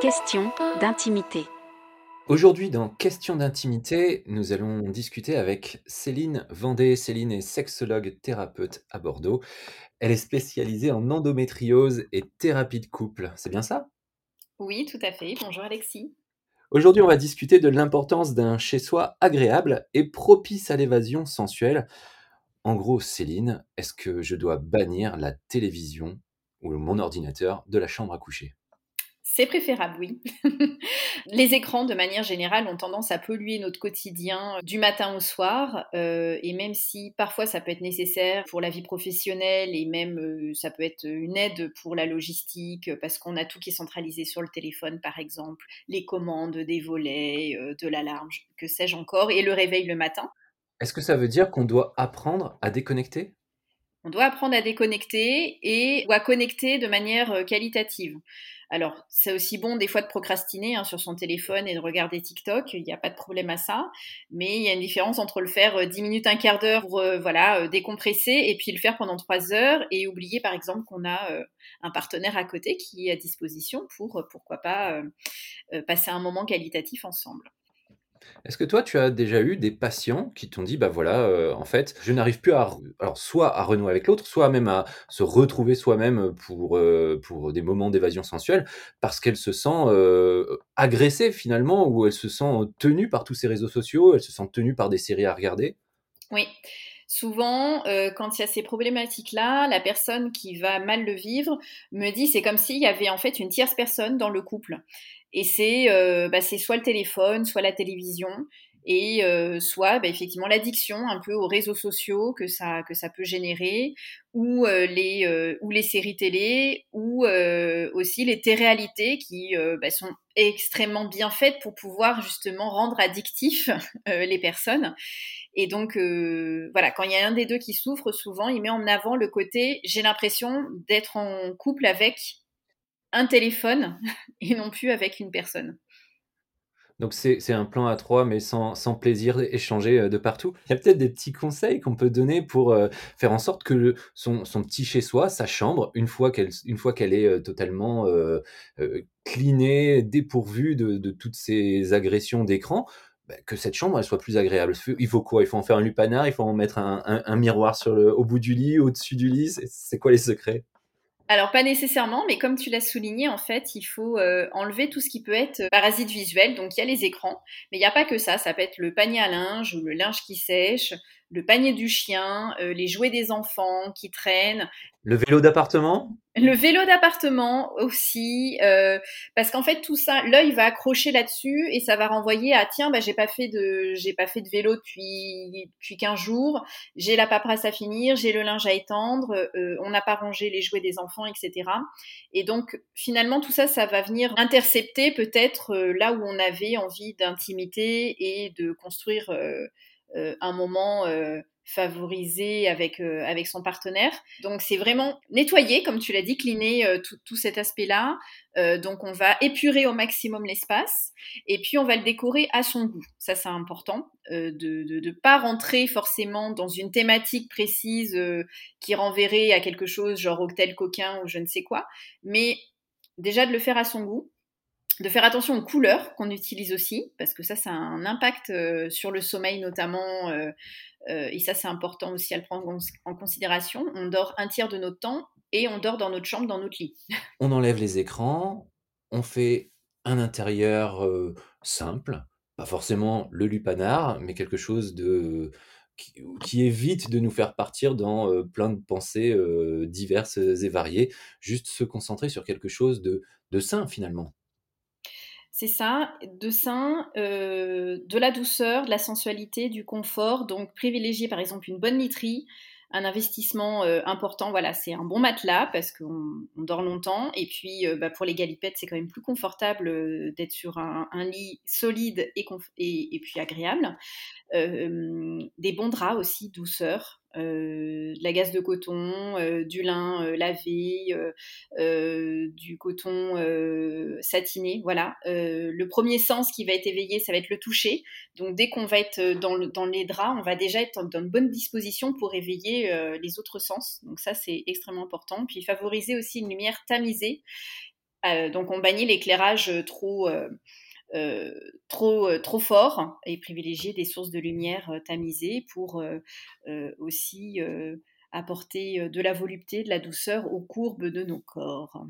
Question d'intimité. Aujourd'hui, dans Question d'intimité, nous allons discuter avec Céline Vendée. Céline est sexologue thérapeute à Bordeaux. Elle est spécialisée en endométriose et thérapie de couple. C'est bien ça? Oui, tout à fait. Bonjour Alexis. Aujourd'hui, on va discuter de l'importance d'un chez-soi agréable et propice à l'évasion sensuelle. En gros, Céline, est-ce que je dois bannir la télévision ou mon ordinateur de la chambre à coucher? C'est préférable, oui. les écrans, de manière générale, ont tendance à polluer notre quotidien du matin au soir. Euh, et même si parfois ça peut être nécessaire pour la vie professionnelle et même euh, ça peut être une aide pour la logistique, parce qu'on a tout qui est centralisé sur le téléphone, par exemple, les commandes des volets, euh, de l'alarme, que sais-je encore, et le réveil le matin. Est-ce que ça veut dire qu'on doit apprendre à déconnecter? On doit apprendre à déconnecter et ou à connecter de manière qualitative. Alors, c'est aussi bon des fois de procrastiner hein, sur son téléphone et de regarder TikTok, il n'y a pas de problème à ça, mais il y a une différence entre le faire 10 euh, minutes, un quart d'heure pour euh, voilà, euh, décompresser et puis le faire pendant 3 heures et oublier par exemple qu'on a un partenaire à côté qui est à disposition pour, pourquoi pas, passer un moment qualitatif ensemble. Est-ce que toi, tu as déjà eu des patients qui t'ont dit, bah voilà, euh, en fait, je n'arrive plus à, alors soit à renouer avec l'autre, soit même à se retrouver soi-même pour, euh, pour des moments d'évasion sensuelle, parce qu'elle se sent euh, agressée finalement, ou elle se sent tenue par tous ces réseaux sociaux, elle se sent tenue par des séries à regarder? Oui. Souvent, quand il y a ces problématiques-là, la personne qui va mal le vivre me dit c'est comme s'il y avait en fait une tierce personne dans le couple. Et c'est euh, bah, soit le téléphone, soit la télévision, et euh, soit bah, effectivement l'addiction un peu aux réseaux sociaux que ça, que ça peut générer, ou, euh, les, euh, ou les séries télé, ou euh, aussi les téléréalités qui bah, sont extrêmement bien faites pour pouvoir justement rendre addictifs les personnes. Et donc, voilà, quand il y a un des deux qui souffre, souvent, il met en avant le côté j'ai l'impression d'être en couple avec un téléphone et non plus avec une personne. Donc c'est un plan à trois, mais sans, sans plaisir échangé euh, de partout. Il y a peut-être des petits conseils qu'on peut donner pour euh, faire en sorte que son, son, petit chez-soi, sa chambre, une fois qu'elle est euh, totalement euh, clinée, dépourvue de, de, toutes ces agressions d'écran, bah, que cette chambre elle soit plus agréable. Il faut quoi? Il faut en faire un lupanar, il faut en mettre un, un, un miroir sur le, au bout du lit, au-dessus du lit. C'est quoi les secrets? Alors pas nécessairement, mais comme tu l'as souligné, en fait, il faut euh, enlever tout ce qui peut être parasite visuel. Donc il y a les écrans, mais il n'y a pas que ça. Ça peut être le panier à linge ou le linge qui sèche, le panier du chien, euh, les jouets des enfants qui traînent. Le vélo d'appartement? Le vélo d'appartement aussi, euh, parce qu'en fait tout ça, l'œil va accrocher là-dessus et ça va renvoyer à tiens, bah, j'ai pas fait de j'ai pas fait de vélo depuis depuis 15 jours, j'ai la paperasse à finir, j'ai le linge à étendre, euh, on n'a pas rangé les jouets des enfants, etc. Et donc finalement tout ça, ça va venir intercepter peut-être là où on avait envie d'intimité et de construire euh, un moment euh, favorisé avec, euh, avec son partenaire. Donc c'est vraiment nettoyer, comme tu l'as dit, tout, cet aspect-là. donc on va épurer au maximum l'espace et puis on va le décorer à son goût. Ça c'est important de ne pas rentrer forcément dans une thématique précise qui renverrait à quelque chose genre hôtel coquin ou je ne sais quoi, mais déjà de le faire à son goût de faire attention aux couleurs qu'on utilise aussi, parce que ça, ça a un impact euh, sur le sommeil notamment, euh, euh, et ça, c'est important aussi à le prendre en considération. On dort un tiers de notre temps et on dort dans notre chambre, dans notre lit. On enlève les écrans, on fait un intérieur simple, pas forcément le lupanar, mais quelque chose de qui, évite de nous faire partir dans plein de pensées diverses et variées, juste se concentrer sur quelque chose de, de sain finalement. C'est ça, de sain, euh, de la douceur, de la sensualité, du confort. Donc privilégier par exemple une bonne literie, un investissement euh, important. Voilà, c'est un bon matelas parce qu'on dort longtemps. Et puis euh, bah, pour les galipettes, c'est quand même plus confortable d'être sur un, lit solide et, puis agréable. des bons draps aussi, douceur. Euh, de la gaze de coton, euh, du lin euh, lavé, du coton satiné. Voilà. le premier sens qui va être éveillé, ça va être le toucher. Donc dès qu'on va être dans, dans, les draps, on va déjà être dans une bonne disposition pour éveiller les autres sens. Donc ça, c'est extrêmement important. Puis favoriser aussi une lumière tamisée donc on bannit l'éclairage trop trop, trop fort et privilégier des sources de lumière tamisées pour aussi apporter de la volupté, de la douceur aux courbes de nos corps.